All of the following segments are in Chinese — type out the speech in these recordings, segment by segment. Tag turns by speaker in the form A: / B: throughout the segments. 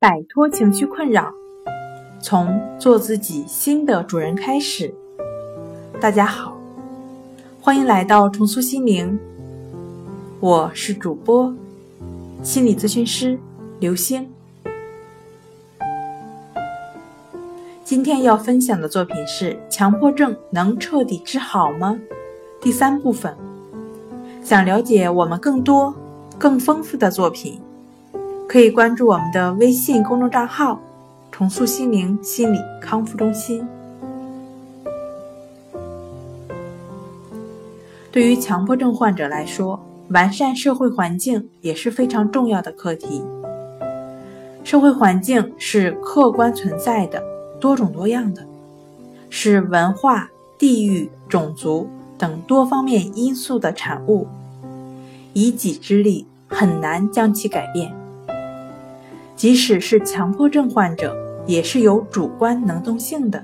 A: 摆脱情绪困扰，从做自己新的主人开始。大家好，欢迎来到重塑心灵，我是主播心理咨询师刘星。今天要分享的作品是：强迫症能彻底治好吗？第三部分。想了解我们更多、更丰富的作品。可以关注我们的微信公众账号“重塑心灵心理康复中心”。对于强迫症患者来说，完善社会环境也是非常重要的课题。社会环境是客观存在的、多种多样的，是文化、地域、种族等多方面因素的产物，以己之力很难将其改变。即使是强迫症患者，也是有主观能动性的，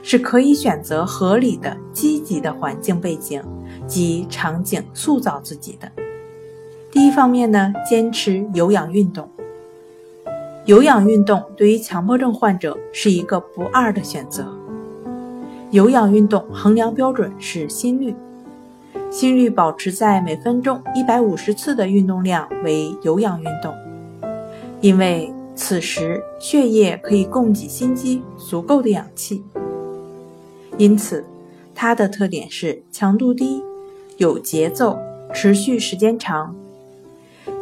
A: 是可以选择合理的、积极的环境背景及场景塑造自己的。第一方面呢，坚持有氧运动。有氧运动对于强迫症患者是一个不二的选择。有氧运动衡量标准是心率，心率保持在每分钟一百五十次的运动量为有氧运动。因为此时血液可以供给心肌足够的氧气，因此它的特点是强度低、有节奏、持续时间长。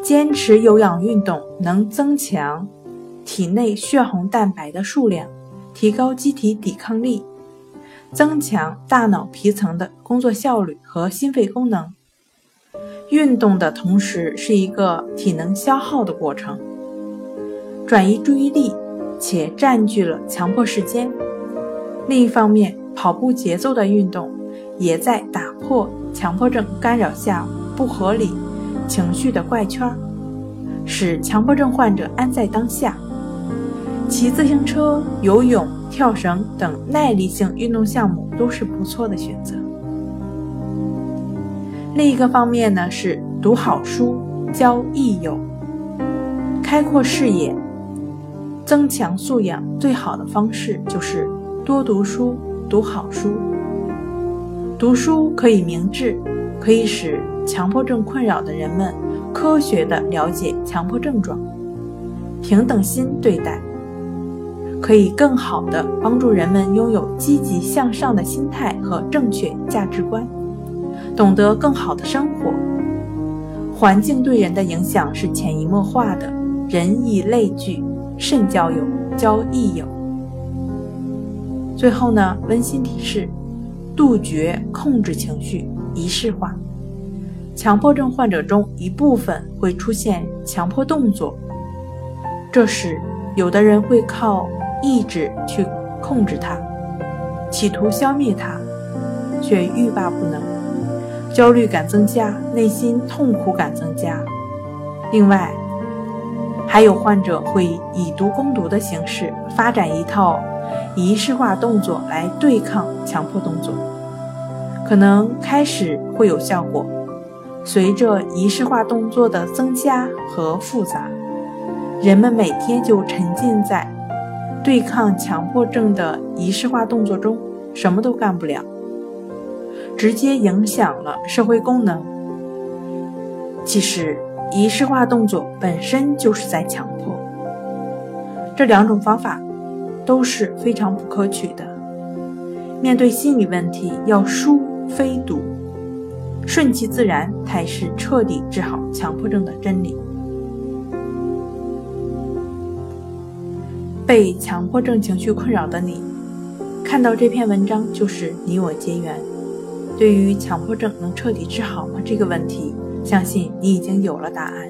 A: 坚持有氧运动能增强体内血红蛋白的数量，提高机体抵抗力，增强大脑皮层的工作效率和心肺功能。运动的同时是一个体能消耗的过程。转移注意力，且占据了强迫时间。另一方面，跑步节奏的运动也在打破强迫症干扰下不合理情绪的怪圈，使强迫症患者安在当下。骑自行车、游泳、跳绳等耐力性运动项目都是不错的选择。另一个方面呢，是读好书、交益友、开阔视野。增强素养最好的方式就是多读书，读好书。读书可以明智，可以使强迫症困扰的人们科学的了解强迫症状，平等心对待，可以更好的帮助人们拥有积极向上的心态和正确价值观，懂得更好的生活。环境对人的影响是潜移默化的，人以类聚。慎交友，交益友。最后呢，温馨提示：杜绝控制情绪，仪式化。强迫症患者中一部分会出现强迫动作，这时有的人会靠意志去控制它，企图消灭它，却欲罢不能，焦虑感增加，内心痛苦感增加。另外，还有患者会以毒攻毒的形式发展一套仪式化动作来对抗强迫动作，可能开始会有效果，随着仪式化动作的增加和复杂，人们每天就沉浸在对抗强迫症的仪式化动作中，什么都干不了，直接影响了社会功能。其实。仪式化动作本身就是在强迫，这两种方法都是非常不可取的。面对心理问题，要疏非堵，顺其自然才是彻底治好强迫症的真理。被强迫症情绪困扰的你，看到这篇文章就是你我结缘。对于强迫症能彻底治好吗？这个问题。相信你已经有了答案。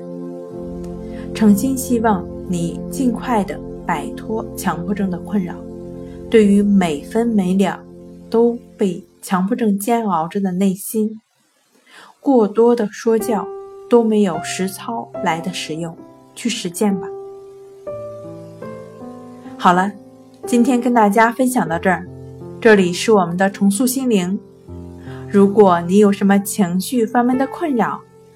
A: 诚心希望你尽快的摆脱强迫症的困扰。对于每分每秒都被强迫症煎熬着的内心，过多的说教都没有实操来的实用。去实践吧。好了，今天跟大家分享到这儿。这里是我们的重塑心灵。如果你有什么情绪方面的困扰，